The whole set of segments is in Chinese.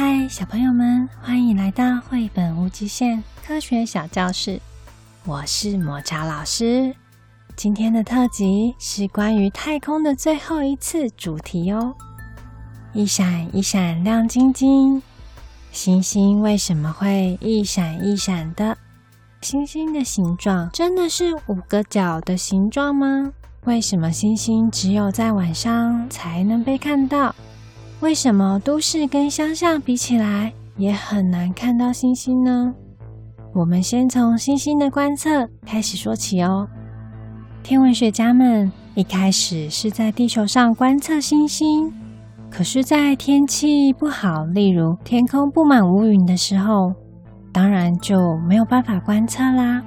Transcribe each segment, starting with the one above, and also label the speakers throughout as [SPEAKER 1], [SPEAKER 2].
[SPEAKER 1] 嗨，小朋友们，欢迎来到绘本无极限科学小教室。我是抹茶老师。今天的特辑是关于太空的最后一次主题哦。一闪一闪亮晶晶，星星为什么会一闪一闪的？星星的形状真的是五个角的形状吗？为什么星星只有在晚上才能被看到？为什么都市跟乡下比起来也很难看到星星呢？我们先从星星的观测开始说起哦。天文学家们一开始是在地球上观测星星，可是，在天气不好，例如天空布满乌云的时候，当然就没有办法观测啦。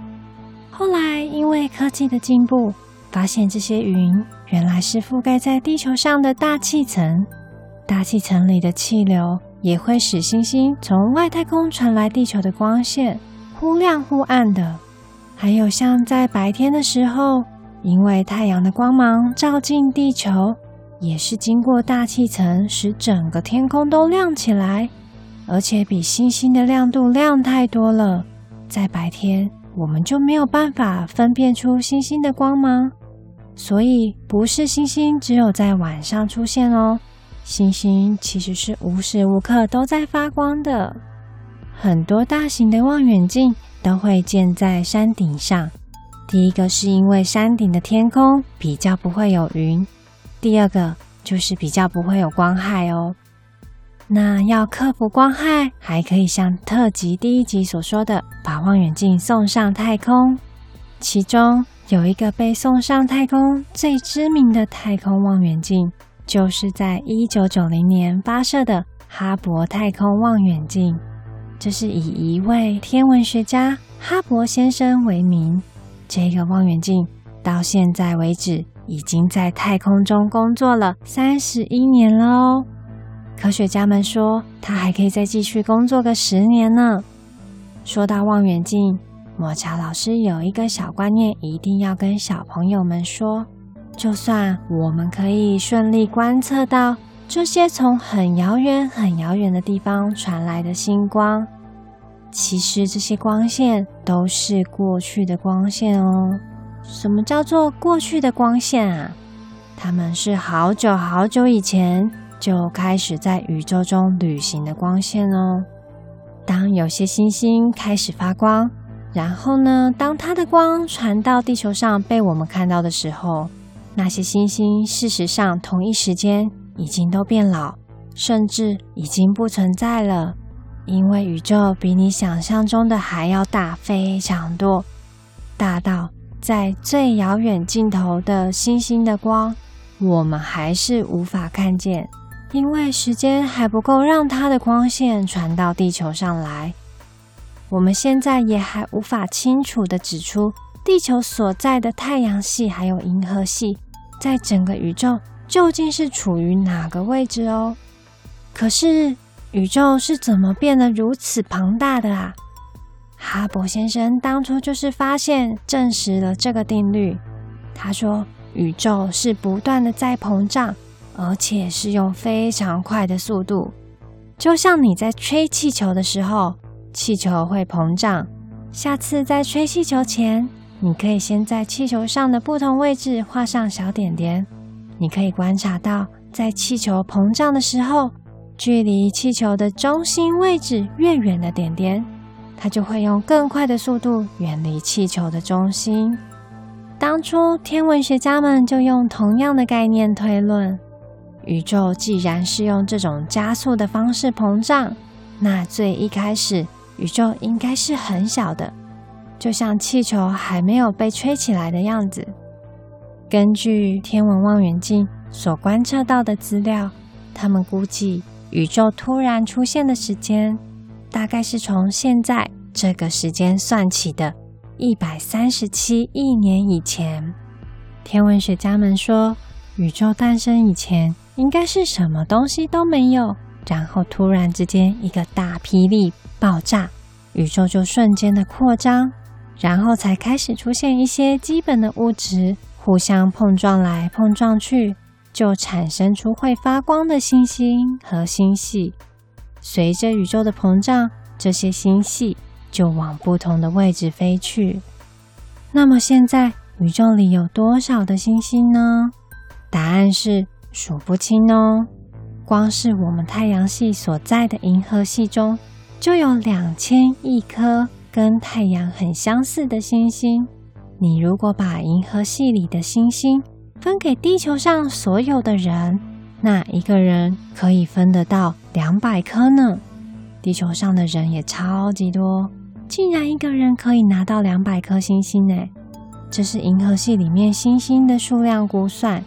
[SPEAKER 1] 后来因为科技的进步，发现这些云原来是覆盖在地球上的大气层。大气层里的气流也会使星星从外太空传来地球的光线忽亮忽暗的。还有像在白天的时候，因为太阳的光芒照进地球，也是经过大气层使整个天空都亮起来，而且比星星的亮度亮太多了。在白天我们就没有办法分辨出星星的光芒，所以不是星星只有在晚上出现哦。星星其实是无时无刻都在发光的。很多大型的望远镜都会建在山顶上。第一个是因为山顶的天空比较不会有云，第二个就是比较不会有光害哦。那要克服光害，还可以像特辑第一集所说的，把望远镜送上太空。其中有一个被送上太空最知名的太空望远镜。就是在一九九零年发射的哈勃太空望远镜，这是以一位天文学家哈勃先生为名。这个望远镜到现在为止已经在太空中工作了三十一年了哦。科学家们说，它还可以再继续工作个十年呢。说到望远镜，抹茶老师有一个小观念，一定要跟小朋友们说。就算我们可以顺利观测到这些从很遥远、很遥远的地方传来的星光，其实这些光线都是过去的光线哦。什么叫做过去的光线啊？它们是好久好久以前就开始在宇宙中旅行的光线哦。当有些星星开始发光，然后呢，当它的光传到地球上被我们看到的时候，那些星星，事实上同一时间已经都变老，甚至已经不存在了。因为宇宙比你想象中的还要大非常多，大到在最遥远尽头的星星的光，我们还是无法看见，因为时间还不够让它的光线传到地球上来。我们现在也还无法清楚的指出。地球所在的太阳系还有银河系，在整个宇宙究竟是处于哪个位置哦？可是宇宙是怎么变得如此庞大的啊？哈勃先生当初就是发现证实了这个定律。他说，宇宙是不断的在膨胀，而且是用非常快的速度，就像你在吹气球的时候，气球会膨胀。下次在吹气球前，你可以先在气球上的不同位置画上小点点。你可以观察到，在气球膨胀的时候，距离气球的中心位置越远的点点，它就会用更快的速度远离气球的中心。当初天文学家们就用同样的概念推论：宇宙既然是用这种加速的方式膨胀，那最一开始宇宙应该是很小的。就像气球还没有被吹起来的样子。根据天文望远镜所观测到的资料，他们估计宇宙突然出现的时间，大概是从现在这个时间算起的一百三十七亿年以前。天文学家们说，宇宙诞生以前应该是什么东西都没有，然后突然之间一个大霹雳爆炸，宇宙就瞬间的扩张。然后才开始出现一些基本的物质互相碰撞来碰撞去，就产生出会发光的星星和星系。随着宇宙的膨胀，这些星系就往不同的位置飞去。那么现在宇宙里有多少的星星呢？答案是数不清哦。光是我们太阳系所在的银河系中，就有两千亿颗跟太阳很相似的星星。你如果把银河系里的星星分给地球上所有的人，那一个人可以分得到两百颗呢。地球上的人也超级多，竟然一个人可以拿到两百颗星星呢！这是银河系里面星星的数量估算，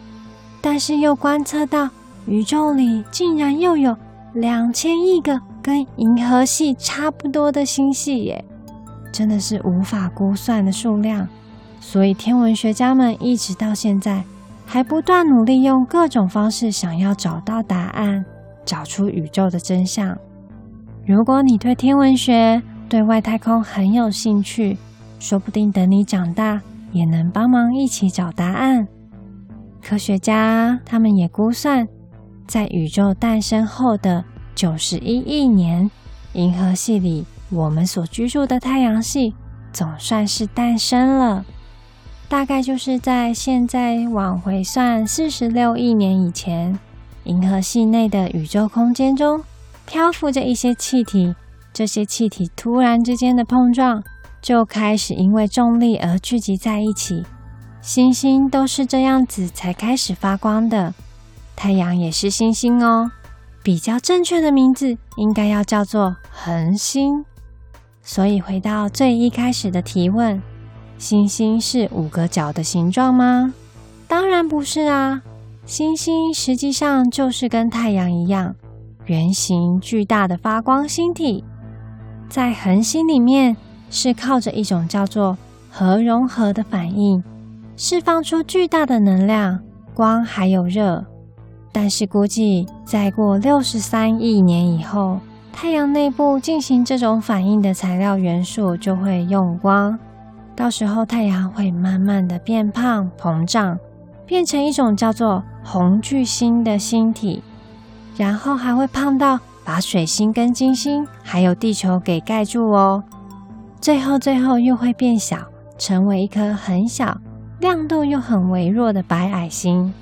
[SPEAKER 1] 但是又观测到宇宙里竟然又有两千亿个跟银河系差不多的星系耶，真的是无法估算的数量。所以天文学家们一直到现在还不断努力，用各种方式想要找到答案，找出宇宙的真相。如果你对天文学、对外太空很有兴趣，说不定等你长大，也能帮忙一起找答案。科学家他们也估算，在宇宙诞生后的九十一亿年，银河系里我们所居住的太阳系总算是诞生了。大概就是在现在往回算四十六亿年以前，银河系内的宇宙空间中。漂浮着一些气体，这些气体突然之间的碰撞，就开始因为重力而聚集在一起。星星都是这样子才开始发光的，太阳也是星星哦。比较正确的名字应该要叫做恒星。所以回到最一开始的提问，星星是五个角的形状吗？当然不是啊，星星实际上就是跟太阳一样。圆形巨大的发光星体，在恒星里面是靠着一种叫做核融合的反应，释放出巨大的能量，光还有热。但是估计再过六十三亿年以后，太阳内部进行这种反应的材料元素就会用光，到时候太阳会慢慢的变胖膨胀，变成一种叫做红巨星的星体。然后还会胖到把水星跟金星还有地球给盖住哦，最后最后又会变小，成为一颗很小、亮度又很微弱的白矮星。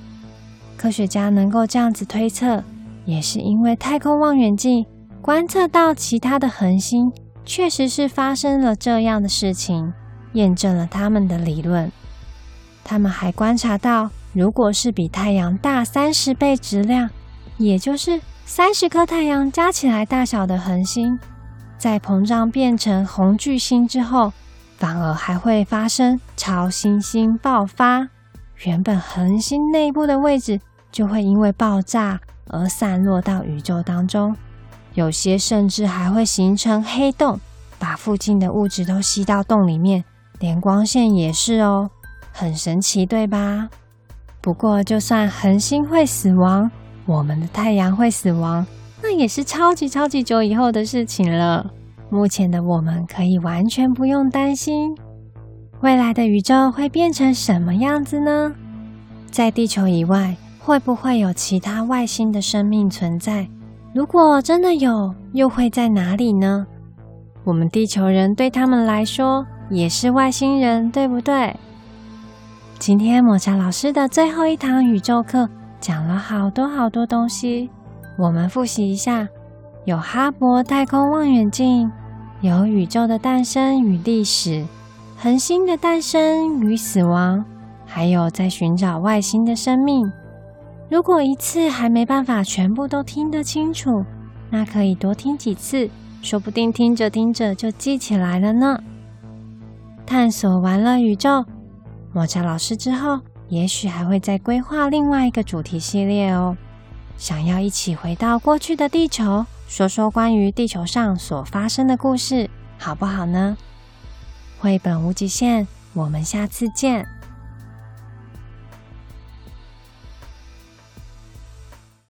[SPEAKER 1] 科学家能够这样子推测，也是因为太空望远镜观测到其他的恒星确实是发生了这样的事情，验证了他们的理论。他们还观察到，如果是比太阳大三十倍质量。也就是三十颗太阳加起来大小的恒星，在膨胀变成红巨星之后，反而还会发生超新星爆发。原本恒星内部的位置就会因为爆炸而散落到宇宙当中，有些甚至还会形成黑洞，把附近的物质都吸到洞里面，连光线也是哦，很神奇，对吧？不过，就算恒星会死亡。我们的太阳会死亡，那也是超级超级久以后的事情了。目前的我们可以完全不用担心。未来的宇宙会变成什么样子呢？在地球以外，会不会有其他外星的生命存在？如果真的有，又会在哪里呢？我们地球人对他们来说也是外星人，对不对？今天抹茶老师的最后一堂宇宙课。讲了好多好多东西，我们复习一下：有哈勃太空望远镜，有宇宙的诞生与历史，恒星的诞生与死亡，还有在寻找外星的生命。如果一次还没办法全部都听得清楚，那可以多听几次，说不定听着听着就记起来了呢。探索完了宇宙，抹茶老师之后。也许还会再规划另外一个主题系列哦。想要一起回到过去的地球，说说关于地球上所发生的故事，好不好呢？绘本无极限，我们下次见。